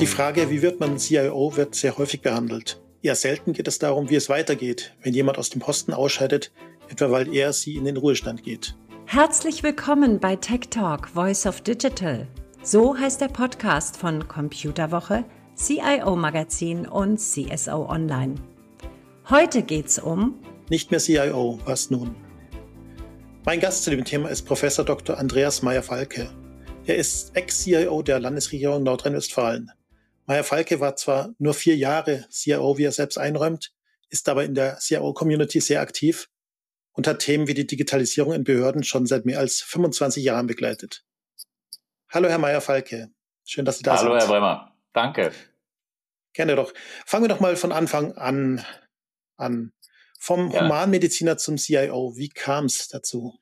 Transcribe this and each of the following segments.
Die Frage, wie wird man CIO, wird sehr häufig behandelt. Eher selten geht es darum, wie es weitergeht, wenn jemand aus dem Posten ausscheidet, etwa weil er sie in den Ruhestand geht. Herzlich willkommen bei Tech Talk Voice of Digital. So heißt der Podcast von Computerwoche, CIO Magazin und CSO Online. Heute geht's um Nicht mehr CIO, was nun? Mein Gast zu dem Thema ist Professor Dr. Andreas Meyer-Falke. Er ist Ex-CIO der Landesregierung Nordrhein-Westfalen. Meyer-Falke war zwar nur vier Jahre CIO, wie er selbst einräumt, ist aber in der CIO-Community sehr aktiv und hat Themen wie die Digitalisierung in Behörden schon seit mehr als 25 Jahren begleitet. Hallo, Herr Meyer-Falke. Schön, dass Sie da Hallo, sind. Hallo, Herr Bremer. Danke. Gerne doch. Fangen wir doch mal von Anfang an an. Vom ja. Humanmediziner zum CIO, wie kam es dazu?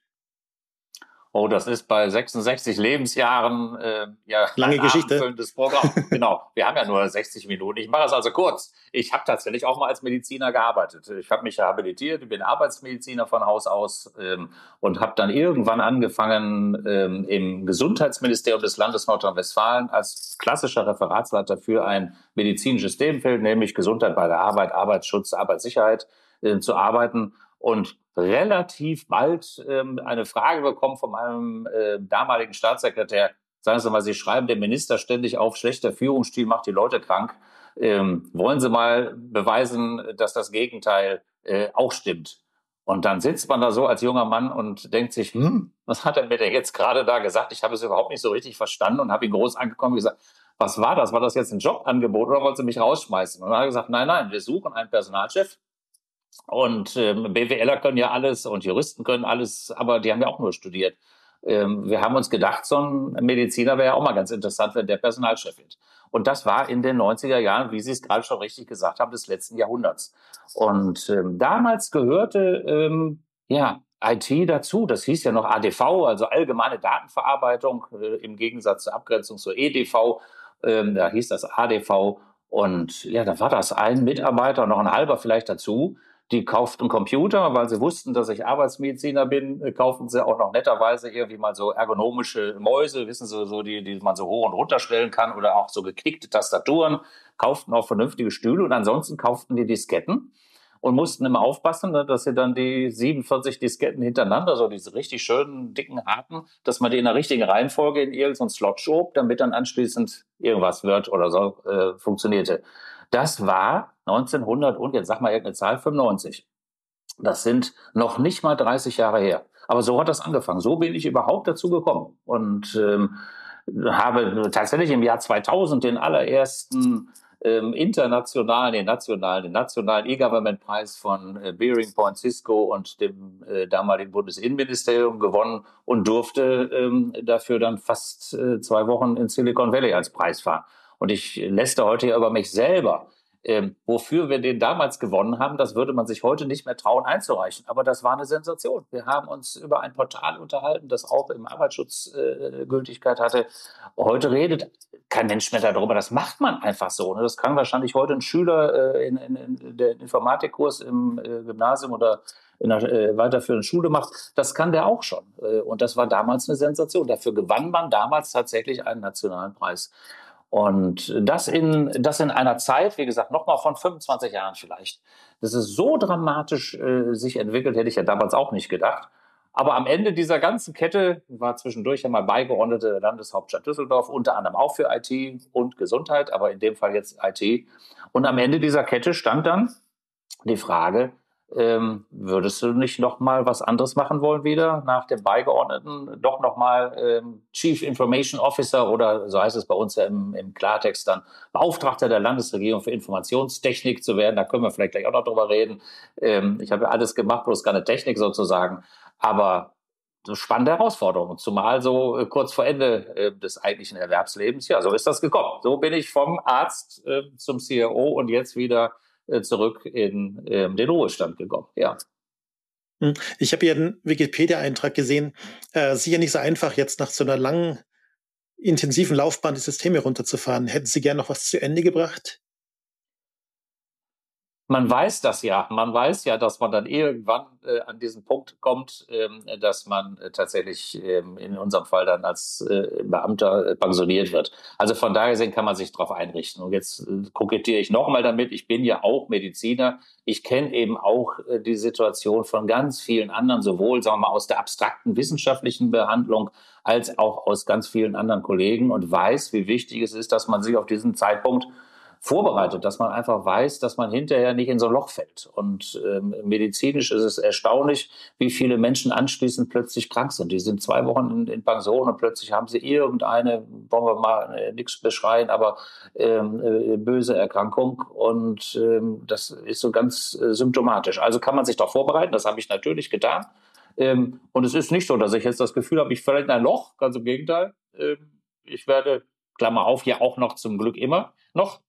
Oh, das ist bei 66 Lebensjahren äh, ja lange Geschichte. Programm. genau. Wir haben ja nur 60 Minuten. Ich mache das also kurz. Ich habe tatsächlich auch mal als Mediziner gearbeitet. Ich habe mich habilitiert, ich bin Arbeitsmediziner von Haus aus ähm, und habe dann irgendwann angefangen ähm, im Gesundheitsministerium des Landes Nordrhein-Westfalen als klassischer Referatsleiter für ein medizinisches Themenfeld, nämlich Gesundheit bei der Arbeit, Arbeitsschutz, Arbeitssicherheit äh, zu arbeiten und relativ bald ähm, eine Frage bekommen von meinem äh, damaligen Staatssekretär. Sagen Sie mal, Sie schreiben dem Minister ständig auf, schlechter Führungsstil macht die Leute krank. Ähm, wollen Sie mal beweisen, dass das Gegenteil äh, auch stimmt? Und dann sitzt man da so als junger Mann und denkt sich, hm, was hat er mir denn jetzt gerade da gesagt? Ich habe es überhaupt nicht so richtig verstanden und habe ihn groß angekommen und gesagt, was war das? War das jetzt ein Jobangebot oder wollen Sie mich rausschmeißen? Und dann hat er gesagt, nein, nein, wir suchen einen Personalchef, und ähm, BWLer können ja alles und Juristen können alles, aber die haben ja auch nur studiert. Ähm, wir haben uns gedacht, so ein Mediziner wäre ja auch mal ganz interessant, wenn der Personalchef wird. Und das war in den 90er Jahren, wie Sie es gerade schon richtig gesagt haben, des letzten Jahrhunderts. Und ähm, damals gehörte ähm, ja IT dazu. Das hieß ja noch ADV, also allgemeine Datenverarbeitung äh, im Gegensatz zur Abgrenzung zur EDV. Ähm, da hieß das ADV. Und ja, da war das ein Mitarbeiter, noch ein halber vielleicht dazu die kauften Computer, weil sie wussten, dass ich Arbeitsmediziner bin, äh, kaufen sie auch noch netterweise irgendwie mal so ergonomische Mäuse, wissen Sie, so die, die man so hoch und runter stellen kann oder auch so geknickte Tastaturen, kauften auch vernünftige Stühle und ansonsten kauften die Disketten und mussten immer aufpassen, ne, dass sie dann die 47 Disketten hintereinander, so diese richtig schönen, dicken, harten, dass man die in der richtigen Reihenfolge in irgendeinen Slot schob, damit dann anschließend irgendwas wird oder so äh, funktionierte. Das war 1900 und jetzt sag mal irgendeine Zahl, 95. Das sind noch nicht mal 30 Jahre her. Aber so hat das angefangen. So bin ich überhaupt dazu gekommen und ähm, habe tatsächlich im Jahr 2000 den allerersten ähm, internationalen, den nationalen, den nationalen E-Government-Preis von äh, Bearing Point Cisco und dem äh, damaligen Bundesinnenministerium gewonnen und durfte ähm, dafür dann fast äh, zwei Wochen in Silicon Valley als Preis fahren. Und ich lässte heute ja über mich selber. Ähm, wofür wir den damals gewonnen haben, das würde man sich heute nicht mehr trauen einzureichen. Aber das war eine Sensation. Wir haben uns über ein Portal unterhalten, das auch im Arbeitsschutz äh, Gültigkeit hatte. Heute redet kein Mensch mehr darüber. Das macht man einfach so. Ne? Das kann wahrscheinlich heute ein Schüler äh, in, in, in der Informatikkurs im äh, Gymnasium oder in einer äh, weiterführenden Schule macht, das kann der auch schon. Äh, und das war damals eine Sensation. Dafür gewann man damals tatsächlich einen nationalen Preis. Und das in, das in einer Zeit, wie gesagt, nochmal von 25 Jahren vielleicht. Das ist so dramatisch äh, sich entwickelt, hätte ich ja damals auch nicht gedacht. Aber am Ende dieser ganzen Kette war zwischendurch ja mal beigeordnete Landeshauptstadt Düsseldorf, unter anderem auch für IT und Gesundheit, aber in dem Fall jetzt IT. Und am Ende dieser Kette stand dann die Frage, ähm, würdest du nicht noch mal was anderes machen wollen wieder nach dem Beigeordneten? Doch noch mal ähm, Chief Information Officer oder so heißt es bei uns ja im, im Klartext dann Beauftragter der Landesregierung für Informationstechnik zu werden. Da können wir vielleicht gleich auch noch drüber reden. Ähm, ich habe ja alles gemacht, bloß keine Technik sozusagen. Aber so spannende Herausforderung, zumal so äh, kurz vor Ende äh, des eigentlichen Erwerbslebens. Ja, so ist das gekommen. So bin ich vom Arzt äh, zum CRO und jetzt wieder zurück in ähm, den Ruhestand gekommen. Ja. Hm. Ich habe hier einen Wikipedia-Eintrag gesehen. Äh, sicher nicht so einfach, jetzt nach so einer langen, intensiven Laufbahn die Systeme runterzufahren. Hätten Sie gern noch was zu Ende gebracht? Man weiß das ja. Man weiß ja, dass man dann irgendwann äh, an diesen Punkt kommt, ähm, dass man äh, tatsächlich ähm, in unserem Fall dann als äh, Beamter äh, pensioniert wird. Also von daher gesehen kann man sich darauf einrichten. Und jetzt äh, kokettiere ich nochmal damit. Ich bin ja auch Mediziner. Ich kenne eben auch äh, die Situation von ganz vielen anderen, sowohl sagen wir mal aus der abstrakten wissenschaftlichen Behandlung als auch aus ganz vielen anderen Kollegen und weiß, wie wichtig es ist, dass man sich auf diesen Zeitpunkt vorbereitet, dass man einfach weiß, dass man hinterher nicht in so ein Loch fällt. Und ähm, medizinisch ist es erstaunlich, wie viele Menschen anschließend plötzlich krank sind. Die sind zwei Wochen in, in Pension und plötzlich haben sie irgendeine, wollen wir mal äh, nichts beschreien, aber ähm, äh, böse Erkrankung. Und ähm, das ist so ganz äh, symptomatisch. Also kann man sich doch vorbereiten. Das habe ich natürlich getan. Ähm, und es ist nicht so, dass ich jetzt das Gefühl habe, ich falle in ein Loch. Ganz im Gegenteil. Ähm, ich werde Klammer auf, ja auch noch zum Glück immer noch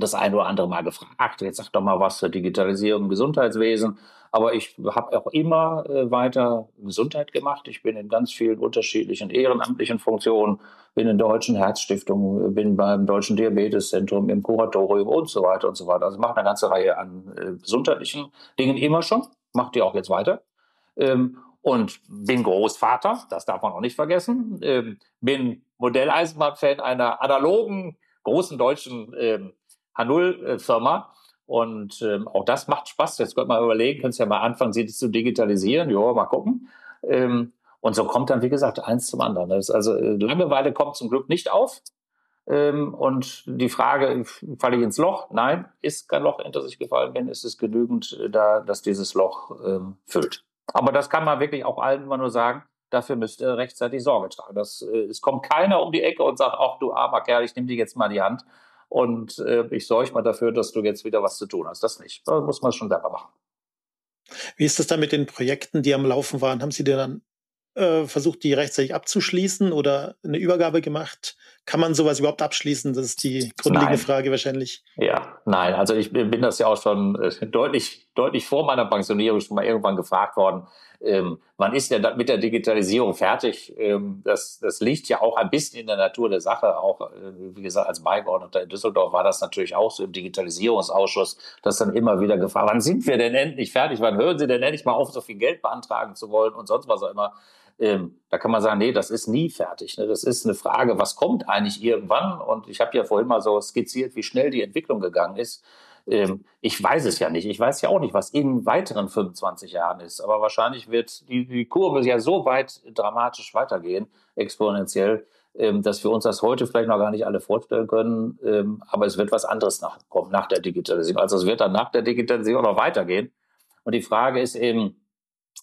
das ein oder andere Mal gefragt, jetzt sag doch mal was zur Digitalisierung im Gesundheitswesen. Aber ich habe auch immer äh, weiter Gesundheit gemacht. Ich bin in ganz vielen unterschiedlichen ehrenamtlichen Funktionen, bin in Deutschen Herzstiftung, bin beim Deutschen Diabeteszentrum, im Kuratorium und so weiter und so weiter. Also mache eine ganze Reihe an äh, gesundheitlichen Dingen immer schon, mache die auch jetzt weiter. Ähm, und bin Großvater, das darf man auch nicht vergessen. Ähm, bin Modelleisenbahn-Fan einer analogen großen deutschen ähm, H0-Firma. Und ähm, auch das macht Spaß. Jetzt könnt ihr mal überlegen, könnt ihr ja mal anfangen, sie zu digitalisieren. Ja, mal gucken. Ähm, und so kommt dann, wie gesagt, eins zum anderen. Also äh, Langeweile kommt zum Glück nicht auf. Ähm, und die Frage, falle ich ins Loch? Nein, ist kein Loch, in das ich gefallen bin. Ist es genügend äh, da, dass dieses Loch ähm, füllt. Aber das kann man wirklich auch allen immer nur sagen. Dafür müsst ihr rechtzeitig Sorge tragen. Das, äh, es kommt keiner um die Ecke und sagt, ach du armer Kerl, ich nehme dich jetzt mal die Hand und äh, ich sorge mal dafür, dass du jetzt wieder was zu tun hast. Das nicht. Da muss man schon selber machen. Wie ist das dann mit den Projekten, die am Laufen waren? Haben Sie dir dann äh, versucht, die rechtzeitig abzuschließen oder eine Übergabe gemacht? Kann man sowas überhaupt abschließen? Das ist die grundlegende nein. Frage wahrscheinlich. Ja, nein. Also ich bin das ja auch schon äh, deutlich, deutlich vor meiner Pensionierung schon mal irgendwann gefragt worden. Ähm, wann ist denn mit der Digitalisierung fertig? Ähm, das, das liegt ja auch ein bisschen in der Natur der Sache. Auch, äh, wie gesagt, als Beigeordneter in Düsseldorf war das natürlich auch so im Digitalisierungsausschuss, dass dann immer wieder gefragt, wann sind wir denn endlich fertig? Wann hören Sie denn endlich mal auf, so viel Geld beantragen zu wollen und sonst was auch immer? Ähm, da kann man sagen, nee, das ist nie fertig. Ne? Das ist eine Frage, was kommt eigentlich irgendwann? Und ich habe ja vorhin mal so skizziert, wie schnell die Entwicklung gegangen ist. Ähm, ich weiß es ja nicht. Ich weiß ja auch nicht, was in weiteren 25 Jahren ist. Aber wahrscheinlich wird die, die Kurve ja so weit dramatisch weitergehen, exponentiell, ähm, dass wir uns das heute vielleicht noch gar nicht alle vorstellen können. Ähm, aber es wird was anderes nachkommen nach der Digitalisierung. Also es wird dann nach der Digitalisierung noch weitergehen. Und die Frage ist eben,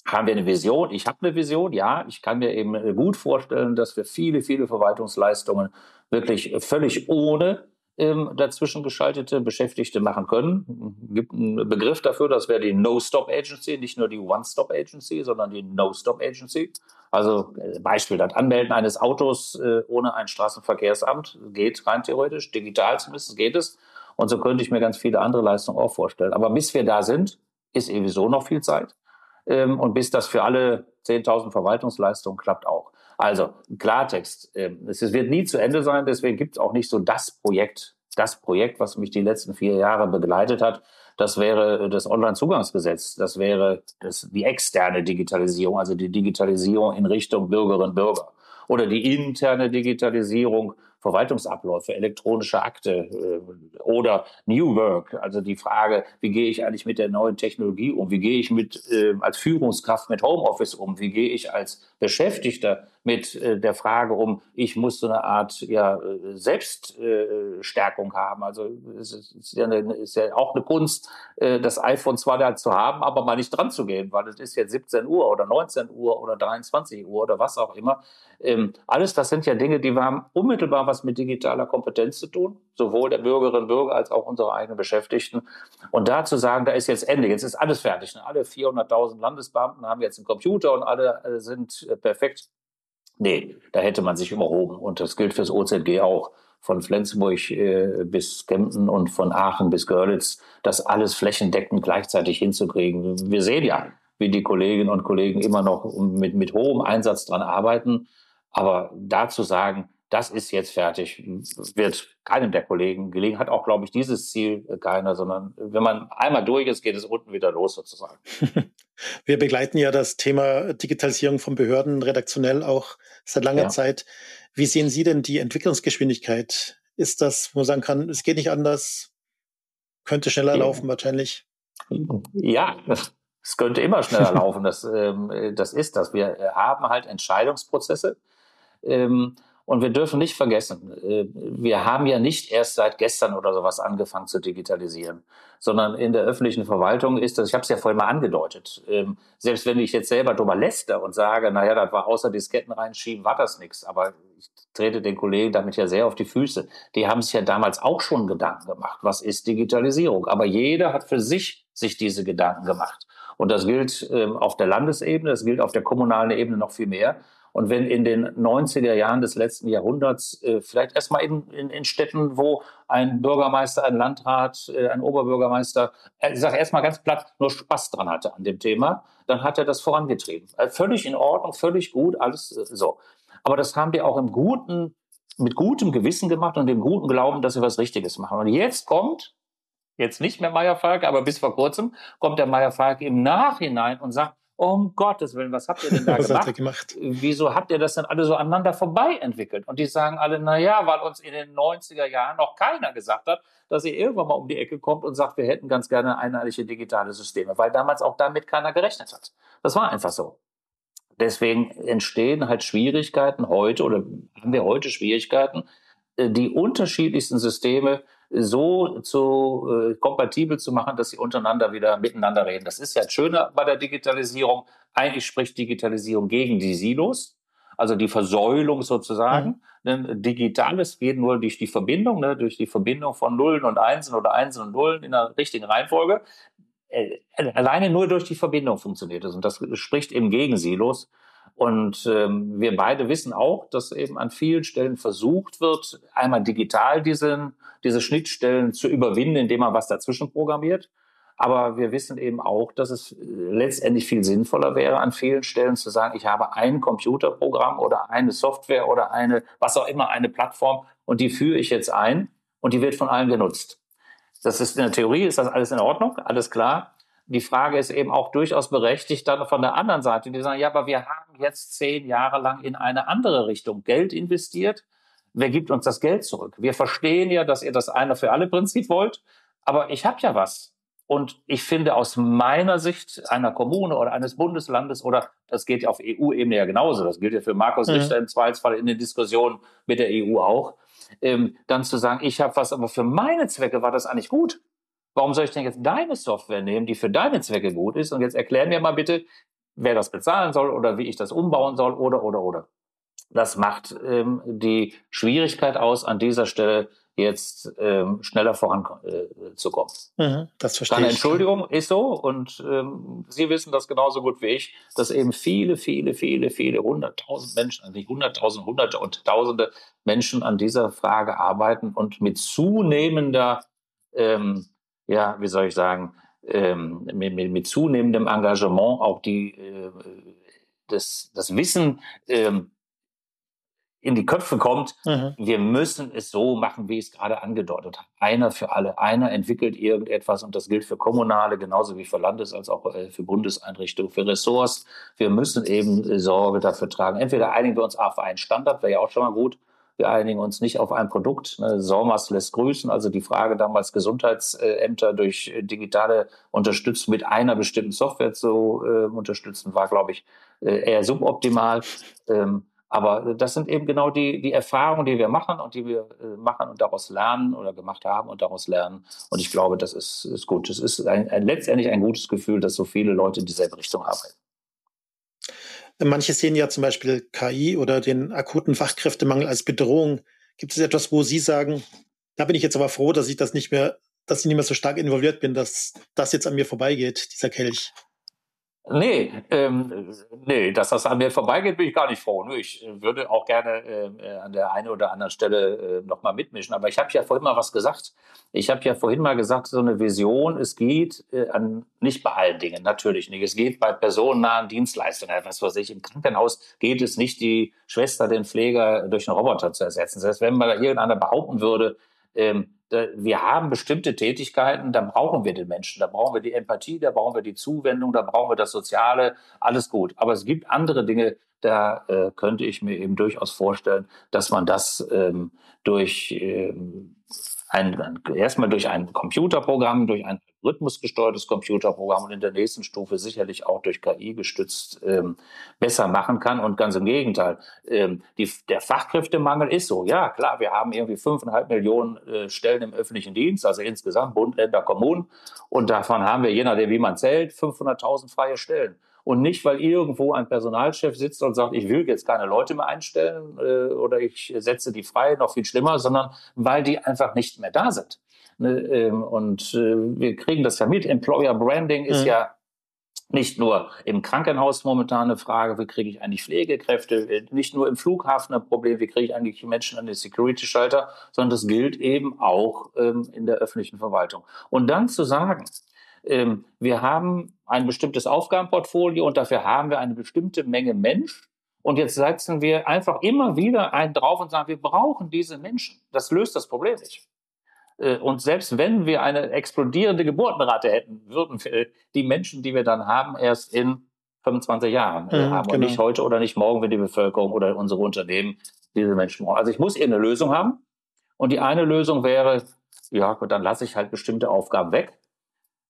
haben wir eine Vision? Ich habe eine Vision, ja. Ich kann mir eben äh, gut vorstellen, dass wir viele, viele Verwaltungsleistungen wirklich völlig ohne ähm, dazwischen geschaltete Beschäftigte machen können. Es gibt einen Begriff dafür, das wäre die No-Stop-Agency, nicht nur die One-Stop-Agency, sondern die No-Stop-Agency. Also äh, Beispiel, das Anmelden eines Autos äh, ohne ein Straßenverkehrsamt geht rein theoretisch, digital zumindest geht es. Und so könnte ich mir ganz viele andere Leistungen auch vorstellen. Aber bis wir da sind, ist sowieso noch viel Zeit. Ähm, und bis das für alle 10.000 Verwaltungsleistungen klappt auch. Also Klartext, äh, es wird nie zu Ende sein, deswegen gibt es auch nicht so das Projekt, das Projekt, was mich die letzten vier Jahre begleitet hat. Das wäre das Onlinezugangsgesetz, das wäre das, die externe Digitalisierung, also die Digitalisierung in Richtung Bürgerinnen und Bürger oder die interne Digitalisierung Verwaltungsabläufe, elektronische Akte äh, oder New Work, also die Frage, wie gehe ich eigentlich mit der neuen Technologie um, wie gehe ich mit äh, als Führungskraft mit Homeoffice um, wie gehe ich als Beschäftigter mit äh, der Frage um, ich muss so eine Art ja, Selbststärkung haben. Also es ist ja, eine, ist ja auch eine Kunst, äh, das iPhone zwar da zu haben, aber mal nicht dran zu gehen, weil es ist jetzt 17 Uhr oder 19 Uhr oder 23 Uhr oder was auch immer. Ähm, alles das sind ja Dinge, die haben unmittelbar was mit digitaler Kompetenz zu tun, sowohl der Bürgerinnen und Bürger als auch unsere eigenen Beschäftigten. Und da zu sagen, da ist jetzt Ende, jetzt ist alles fertig. Ne? Alle 400.000 Landesbeamten haben jetzt einen Computer und alle äh, sind äh, perfekt Nee, da hätte man sich überhoben. Und das gilt fürs OZG auch. Von Flensburg äh, bis Kempten und von Aachen bis Görlitz, das alles flächendeckend gleichzeitig hinzukriegen. Wir sehen ja, wie die Kolleginnen und Kollegen immer noch mit, mit hohem Einsatz dran arbeiten. Aber da zu sagen, das ist jetzt fertig, wird keinem der Kollegen gelegen, hat auch, glaube ich, dieses Ziel äh, keiner, sondern wenn man einmal durch ist, geht es unten wieder los sozusagen. Wir begleiten ja das Thema Digitalisierung von Behörden redaktionell auch seit langer ja. Zeit. Wie sehen Sie denn die Entwicklungsgeschwindigkeit? Ist das, wo man sagen kann, es geht nicht anders, könnte schneller ja. laufen wahrscheinlich? Ja, es könnte immer schneller laufen. Das, ähm, das ist das. Wir haben halt Entscheidungsprozesse. Ähm, und wir dürfen nicht vergessen, äh, wir haben ja nicht erst seit gestern oder sowas angefangen zu digitalisieren, sondern in der öffentlichen Verwaltung ist das, ich habe es ja vorhin mal angedeutet, ähm, selbst wenn ich jetzt selber drüber läster und sage, naja, das war außer Disketten reinschieben, war das nichts, aber ich trete den Kollegen damit ja sehr auf die Füße. Die haben sich ja damals auch schon Gedanken gemacht, was ist Digitalisierung, aber jeder hat für sich sich diese Gedanken gemacht. Und das gilt ähm, auf der Landesebene, das gilt auf der kommunalen Ebene noch viel mehr. Und wenn in den 90er Jahren des letzten Jahrhunderts äh, vielleicht erstmal in, in, in Städten, wo ein Bürgermeister, ein Landrat, äh, ein Oberbürgermeister, äh, ich sage erstmal ganz platt, nur Spaß dran hatte an dem Thema, dann hat er das vorangetrieben. Äh, völlig in Ordnung, völlig gut, alles äh, so. Aber das haben wir auch im guten, mit gutem Gewissen gemacht und dem guten Glauben, dass wir was Richtiges machen. Und jetzt kommt, jetzt nicht mehr Meier Falk, aber bis vor kurzem kommt der Meier Falk im Nachhinein und sagt, um Gottes Willen, was habt ihr denn da was gemacht? gemacht? Wieso habt ihr das denn alle so aneinander vorbei entwickelt? Und die sagen alle, na ja, weil uns in den 90er Jahren noch keiner gesagt hat, dass ihr irgendwann mal um die Ecke kommt und sagt, wir hätten ganz gerne einheitliche digitale Systeme, weil damals auch damit keiner gerechnet hat. Das war einfach so. Deswegen entstehen halt Schwierigkeiten heute oder haben wir heute Schwierigkeiten, äh, die unterschiedlichsten Systeme so zu äh, kompatibel zu machen, dass sie untereinander wieder miteinander reden. Das ist ja das Schöne bei der Digitalisierung. Eigentlich spricht Digitalisierung gegen die Silos, also die Versäulung sozusagen. Mhm. Digitales geht nur durch die Verbindung, ne, durch die Verbindung von Nullen und Einsen oder Einsen und Nullen in der richtigen Reihenfolge. Äh, alleine nur durch die Verbindung funktioniert es. Und das spricht eben gegen Silos. Und ähm, wir beide wissen auch, dass eben an vielen Stellen versucht wird, einmal digital diesen, diese Schnittstellen zu überwinden, indem man was dazwischen programmiert. Aber wir wissen eben auch, dass es äh, letztendlich viel sinnvoller wäre, an vielen Stellen zu sagen, ich habe ein Computerprogramm oder eine Software oder eine, was auch immer, eine Plattform und die führe ich jetzt ein und die wird von allen genutzt. Das ist in der Theorie, ist das alles in Ordnung, alles klar die Frage ist eben auch durchaus berechtigt dann von der anderen Seite, die sagen, ja, aber wir haben jetzt zehn Jahre lang in eine andere Richtung Geld investiert. Wer gibt uns das Geld zurück? Wir verstehen ja, dass ihr das einer für alle Prinzip wollt, aber ich habe ja was. Und ich finde aus meiner Sicht einer Kommune oder eines Bundeslandes oder das geht ja auf EU-Ebene ja genauso, das gilt ja für Markus mhm. Richter im Zweifelsfall in den Diskussionen mit der EU auch, ähm, dann zu sagen, ich habe was, aber für meine Zwecke war das eigentlich gut. Warum soll ich denn jetzt deine Software nehmen, die für deine Zwecke gut ist? Und jetzt erklären mir mal bitte, wer das bezahlen soll oder wie ich das umbauen soll oder, oder, oder. Das macht ähm, die Schwierigkeit aus, an dieser Stelle jetzt ähm, schneller voranzukommen. Äh, mhm, das verstehe Keine Entschuldigung, ist so. Und ähm, Sie wissen das genauso gut wie ich, dass eben viele, viele, viele, viele hunderttausend Menschen, also nicht hunderttausend, hunderte und tausende Menschen an dieser Frage arbeiten und mit zunehmender ähm, ja, wie soll ich sagen, ähm, mit, mit, mit, zunehmendem Engagement auch die, äh, das, das Wissen ähm, in die Köpfe kommt, mhm. wir müssen es so machen, wie ich es gerade angedeutet habe. Einer für alle, einer entwickelt irgendetwas und das gilt für kommunale genauso wie für Landes- als auch äh, für Bundeseinrichtungen, für Ressorts. Wir müssen eben äh, Sorge dafür tragen. Entweder einigen wir uns auf einen Standard, wäre ja auch schon mal gut, wir einigen uns nicht auf ein Produkt. Ne, SORMAS lässt grüßen. Also die Frage damals Gesundheitsämter durch digitale Unterstützung mit einer bestimmten Software zu äh, unterstützen, war, glaube ich, äh, eher suboptimal. Ähm, aber das sind eben genau die, die Erfahrungen, die wir machen und die wir äh, machen und daraus lernen oder gemacht haben und daraus lernen. Und ich glaube, das ist, ist gut. Es ist ein, ein, letztendlich ein gutes Gefühl, dass so viele Leute in dieselbe Richtung arbeiten. Manche sehen ja zum Beispiel KI oder den akuten Fachkräftemangel als Bedrohung. Gibt es etwas, wo Sie sagen, da bin ich jetzt aber froh, dass ich das nicht mehr, dass ich nicht mehr so stark involviert bin, dass das jetzt an mir vorbeigeht, dieser Kelch? Nee, ähm, nee, dass das an mir vorbeigeht, bin ich gar nicht froh. Ich würde auch gerne äh, an der einen oder anderen Stelle äh, nochmal mitmischen. Aber ich habe ja vorhin mal was gesagt. Ich habe ja vorhin mal gesagt, so eine Vision, es geht äh, an, nicht bei allen Dingen, natürlich nicht. Es geht bei personennahen Dienstleistungen, was ich. Im Krankenhaus geht es nicht, die Schwester, den Pfleger durch einen Roboter zu ersetzen. Das heißt, wenn mal irgendeiner behaupten würde, ähm, wir haben bestimmte Tätigkeiten, da brauchen wir den Menschen, da brauchen wir die Empathie, da brauchen wir die Zuwendung, da brauchen wir das Soziale, alles gut. Aber es gibt andere Dinge, da äh, könnte ich mir eben durchaus vorstellen, dass man das ähm, durch ähm, ein, erstmal durch ein Computerprogramm, durch ein rhythmusgesteuertes Computerprogramm und in der nächsten Stufe sicherlich auch durch KI gestützt ähm, besser machen kann. Und ganz im Gegenteil, ähm, die, der Fachkräftemangel ist so. Ja, klar, wir haben irgendwie fünfeinhalb Millionen äh, Stellen im öffentlichen Dienst, also insgesamt Bund, Länder, Kommunen. Und davon haben wir, je nachdem, wie man zählt, 500.000 freie Stellen und nicht, weil irgendwo ein Personalchef sitzt und sagt, ich will jetzt keine Leute mehr einstellen äh, oder ich setze die frei, noch viel schlimmer, sondern weil die einfach nicht mehr da sind. Ne, ähm, und äh, wir kriegen das ja mit. Employer Branding ist mhm. ja nicht nur im Krankenhaus momentan eine Frage, wie kriege ich eigentlich Pflegekräfte, nicht nur im Flughafen ein Problem, wie kriege ich eigentlich die Menschen an den Security-Schalter, sondern das gilt eben auch ähm, in der öffentlichen Verwaltung. Und dann zu sagen, ähm, wir haben ein bestimmtes Aufgabenportfolio und dafür haben wir eine bestimmte Menge Mensch. Und jetzt setzen wir einfach immer wieder einen drauf und sagen, wir brauchen diese Menschen. Das löst das Problem nicht. Äh, und selbst wenn wir eine explodierende Geburtenrate hätten, würden wir die Menschen, die wir dann haben, erst in 25 Jahren mhm, haben genau. und nicht heute oder nicht morgen, wenn die Bevölkerung oder unsere Unternehmen diese Menschen brauchen. Also ich muss eine Lösung haben. Und die eine Lösung wäre, ja, dann lasse ich halt bestimmte Aufgaben weg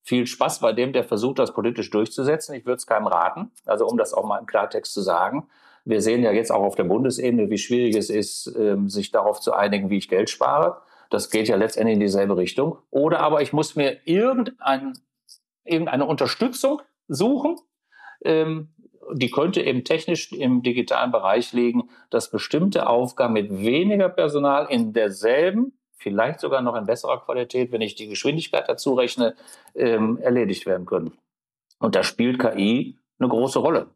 viel Spaß bei dem, der versucht, das politisch durchzusetzen. Ich würde es keinem raten, also um das auch mal im Klartext zu sagen. Wir sehen ja jetzt auch auf der Bundesebene, wie schwierig es ist, ähm, sich darauf zu einigen, wie ich Geld spare. Das geht ja letztendlich in dieselbe Richtung. Oder aber ich muss mir irgendein, irgendeine Unterstützung suchen, ähm, die könnte eben technisch im digitalen Bereich liegen, dass bestimmte Aufgaben mit weniger Personal in derselben vielleicht sogar noch in besserer Qualität, wenn ich die Geschwindigkeit dazu rechne, ähm, erledigt werden können. Und da spielt KI eine große Rolle.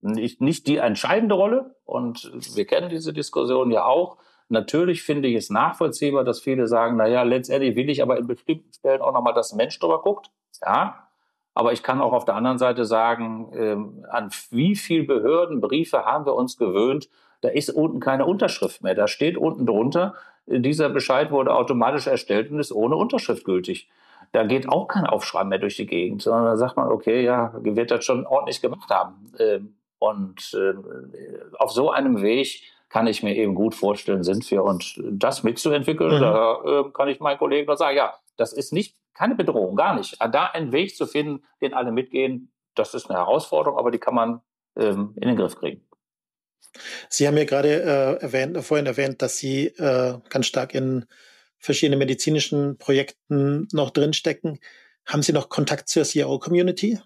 Nicht, nicht die entscheidende Rolle, und wir kennen diese Diskussion ja auch. Natürlich finde ich es nachvollziehbar, dass viele sagen, naja, letztendlich will ich aber in bestimmten Stellen auch nochmal, dass ein Mensch drüber guckt. Ja, aber ich kann auch auf der anderen Seite sagen, ähm, an wie viele Behördenbriefe haben wir uns gewöhnt, da ist unten keine Unterschrift mehr. Da steht unten drunter, dieser Bescheid wurde automatisch erstellt und ist ohne Unterschrift gültig. Da geht auch kein Aufschreiben mehr durch die Gegend, sondern da sagt man, okay, ja, wird das schon ordentlich gemacht haben. Ähm, und ähm, auf so einem Weg kann ich mir eben gut vorstellen, sind wir. Und das mitzuentwickeln, mhm. da ähm, kann ich meinen Kollegen nur sagen, ja, das ist nicht keine Bedrohung, gar nicht. Da einen Weg zu finden, den alle mitgehen, das ist eine Herausforderung, aber die kann man in den Griff kriegen. Sie haben ja gerade äh, erwähnt, vorhin erwähnt, dass Sie äh, ganz stark in verschiedenen medizinischen Projekten noch drinstecken. Haben Sie noch Kontakt zur CIO-Community?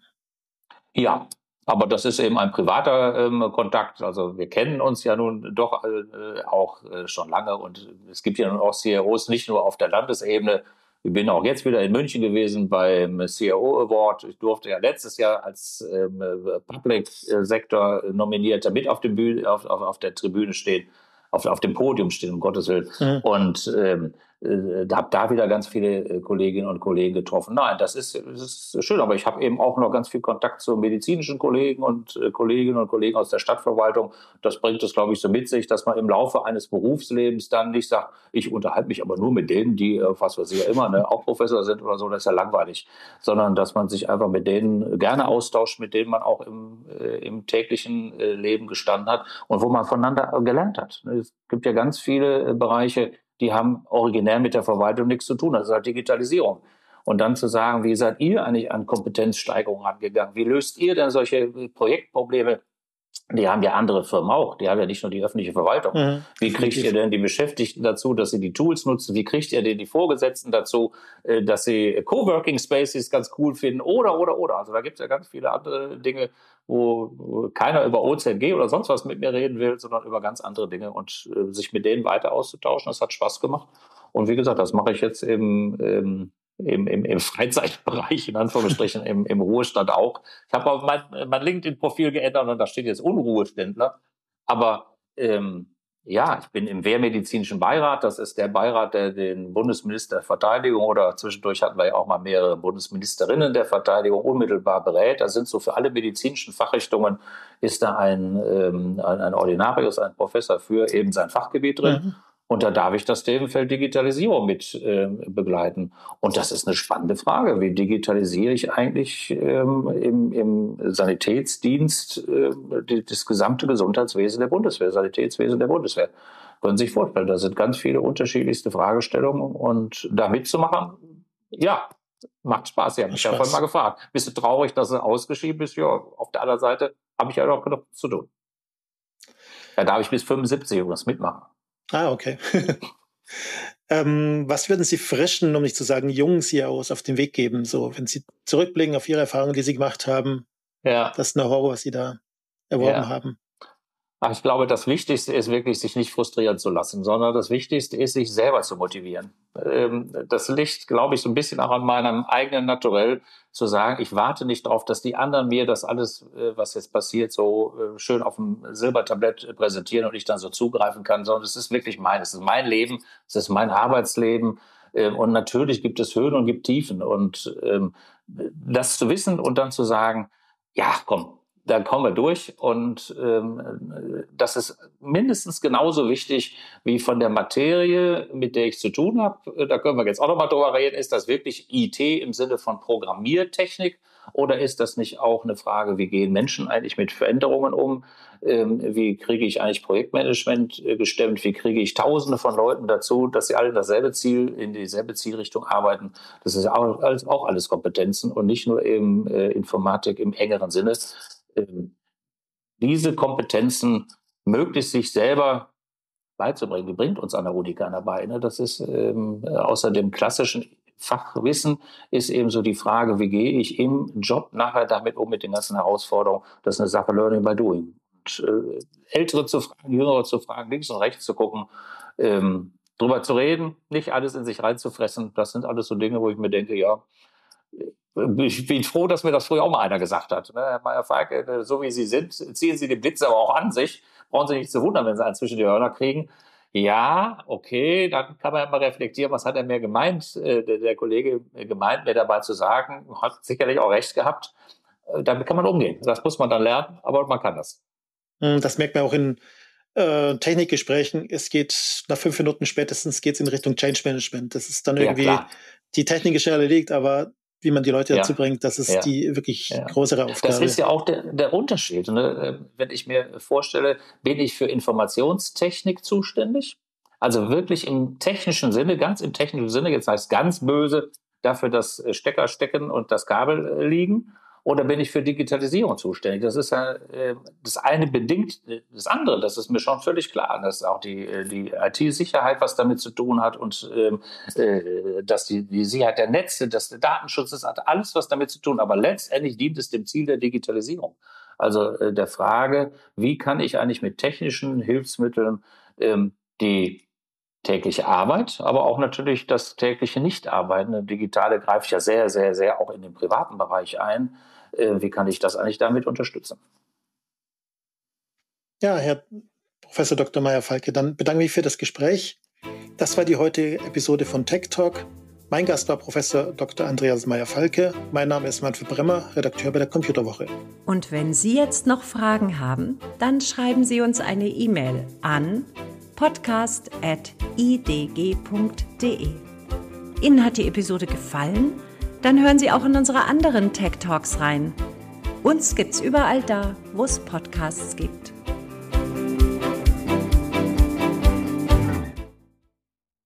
Ja, aber das ist eben ein privater ähm, Kontakt. Also wir kennen uns ja nun doch äh, auch äh, schon lange und es gibt ja nun auch CIOs nicht nur auf der Landesebene, ich bin auch jetzt wieder in München gewesen beim CIO Award. Ich durfte ja letztes Jahr als ähm, Public Sektor nominierter mit auf, dem Bühne, auf, auf, auf der Tribüne stehen, auf, auf dem Podium stehen, um Gottes Willen. Mhm. Und ähm, äh, habe da wieder ganz viele äh, Kolleginnen und Kollegen getroffen. Nein, das ist, das ist schön, aber ich habe eben auch noch ganz viel Kontakt zu medizinischen Kollegen und äh, Kolleginnen und Kollegen aus der Stadtverwaltung. Das bringt es, glaube ich, so mit sich, dass man im Laufe eines Berufslebens dann nicht sagt, ich unterhalte mich aber nur mit denen, die, was weiß ich ja immer, ne, auch Professor sind oder so, das ist ja langweilig, sondern dass man sich einfach mit denen gerne austauscht, mit denen man auch im, äh, im täglichen äh, Leben gestanden hat und wo man voneinander gelernt hat. Es gibt ja ganz viele Bereiche, die haben originär mit der Verwaltung nichts zu tun. Das ist halt Digitalisierung. Und dann zu sagen, wie seid ihr eigentlich an Kompetenzsteigerung angegangen? Wie löst ihr denn solche Projektprobleme? Die haben ja andere Firmen auch. Die haben ja nicht nur die öffentliche Verwaltung. Mhm. Wie kriegt ihr denn die Beschäftigten dazu, dass sie die Tools nutzen? Wie kriegt ihr denn die Vorgesetzten dazu, äh, dass sie Coworking Spaces ganz cool finden? Oder, oder, oder. Also da gibt es ja ganz viele andere Dinge, wo keiner über OZG oder sonst was mit mir reden will, sondern über ganz andere Dinge und äh, sich mit denen weiter auszutauschen. Das hat Spaß gemacht. Und wie gesagt, das mache ich jetzt ähm, im, im, im Freizeitbereich, in Anführungsstrichen, im, im Ruhestand auch. Ich habe auch mein, mein LinkedIn-Profil geändert und da steht jetzt Unruheständler. Aber ähm, ja, ich bin im Wehrmedizinischen Beirat. Das ist der Beirat, der den Bundesminister der Verteidigung oder zwischendurch hatten wir ja auch mal mehrere Bundesministerinnen der Verteidigung unmittelbar berät. Da sind so für alle medizinischen Fachrichtungen ist da ein, ähm, ein, ein Ordinarius, ein Professor für eben sein Fachgebiet drin. Mhm. Und da darf ich das Themenfeld Digitalisierung mit äh, begleiten. Und das ist eine spannende Frage. Wie digitalisiere ich eigentlich ähm, im, im Sanitätsdienst äh, die, das gesamte Gesundheitswesen der Bundeswehr, Sanitätswesen der Bundeswehr? Können Sie sich vorstellen, da sind ganz viele unterschiedlichste Fragestellungen. Und da mitzumachen, ja, macht Spaß. Sie haben mich ja vorhin mal gefragt. Bist du traurig, dass er ausgeschrieben ist? Ja, auf der anderen Seite habe ich ja noch genug zu tun. Da darf ich bis 75 irgendwas mitmachen. Ah, okay. ähm, was würden Sie frischen, um nicht zu sagen jungen CEOs auf den Weg geben, so wenn Sie zurückblicken auf Ihre Erfahrungen, die Sie gemacht haben, ja. das Know-how, was Sie da erworben ja. haben? Ach, ich glaube, das Wichtigste ist wirklich, sich nicht frustrieren zu lassen, sondern das Wichtigste ist, sich selber zu motivieren. Ähm, das liegt, glaube ich, so ein bisschen auch an meinem eigenen Naturell, zu sagen, ich warte nicht darauf, dass die anderen mir das alles, äh, was jetzt passiert, so äh, schön auf dem Silbertablett präsentieren und ich dann so zugreifen kann, sondern es ist wirklich mein, es ist mein Leben, es ist mein Arbeitsleben. Ähm, und natürlich gibt es Höhen und gibt Tiefen. Und ähm, das zu wissen und dann zu sagen, ja, komm, dann kommen wir durch. Und ähm, das ist mindestens genauso wichtig wie von der Materie, mit der ich zu tun habe. Da können wir jetzt auch nochmal drüber reden. Ist das wirklich IT im Sinne von Programmiertechnik? Oder ist das nicht auch eine Frage, wie gehen Menschen eigentlich mit Veränderungen um? Ähm, wie kriege ich eigentlich Projektmanagement äh, gestemmt? Wie kriege ich Tausende von Leuten dazu, dass sie alle dasselbe Ziel, in dieselbe Zielrichtung arbeiten? Das ist auch auch alles Kompetenzen und nicht nur eben äh, Informatik im engeren Sinne. Ähm, diese Kompetenzen möglichst sich selber beizubringen, die bringt uns an der Uni keiner bei. Ne? Das ist ähm, außer dem klassischen Fachwissen ist eben so die Frage, wie gehe ich im Job nachher damit um mit den ganzen Herausforderungen. Das ist eine Sache Learning by Doing. Und, äh, Ältere zu fragen, Jüngere zu fragen, links und rechts zu gucken, ähm, drüber zu reden, nicht alles in sich reinzufressen. Das sind alles so Dinge, wo ich mir denke, ja, ich bin froh, dass mir das früher auch mal einer gesagt hat. Ne? Herr Meyer-Falke, äh, so wie Sie sind, ziehen Sie den Blitz aber auch an sich. Brauchen Sie nicht zu wundern, wenn Sie einen zwischen die Hörner kriegen. Ja, okay, dann kann man ja mal reflektieren, was hat er mir gemeint, äh, der, der, Kollege gemeint, mir dabei zu sagen, hat sicherlich auch recht gehabt. Äh, damit kann man umgehen. Das muss man dann lernen, aber man kann das. Hm, das merkt man auch in äh, Technikgesprächen. Es geht nach fünf Minuten spätestens geht's in Richtung Change Management. Das ist dann irgendwie, ja, die Technik ist erledigt, aber wie man die Leute dazu bringt, das ist ja. die wirklich ja. größere Aufgabe. Das ist ja auch der, der Unterschied. Ne? Wenn ich mir vorstelle, bin ich für Informationstechnik zuständig? Also wirklich im technischen Sinne, ganz im technischen Sinne, jetzt heißt ganz böse, dafür das Stecker stecken und das Kabel liegen oder bin ich für Digitalisierung zuständig? Das ist ja äh, das eine bedingt das andere. Das ist mir schon völlig klar, dass auch die, äh, die IT-Sicherheit was damit zu tun hat und ähm, äh, dass die, die Sicherheit der Netze, dass der Datenschutz, das hat alles was damit zu tun. Aber letztendlich dient es dem Ziel der Digitalisierung. Also äh, der Frage, wie kann ich eigentlich mit technischen Hilfsmitteln ähm, die tägliche Arbeit, aber auch natürlich das tägliche Nichtarbeiten. Das Digitale greift ja sehr, sehr, sehr auch in den privaten Bereich ein. Äh, wie kann ich das eigentlich damit unterstützen? Ja, Herr Professor Dr. Meyer-Falke, dann bedanke ich mich für das Gespräch. Das war die heutige Episode von Tech Talk. Mein Gast war Professor Dr. Andreas Meyer-Falke. Mein Name ist Manfred Bremmer, Redakteur bei der Computerwoche. Und wenn Sie jetzt noch Fragen haben, dann schreiben Sie uns eine E-Mail an podcast.idg.de. Ihnen hat die Episode gefallen? Dann hören Sie auch in unsere anderen Tech Talks rein. Uns gibt's überall da, wo es Podcasts gibt.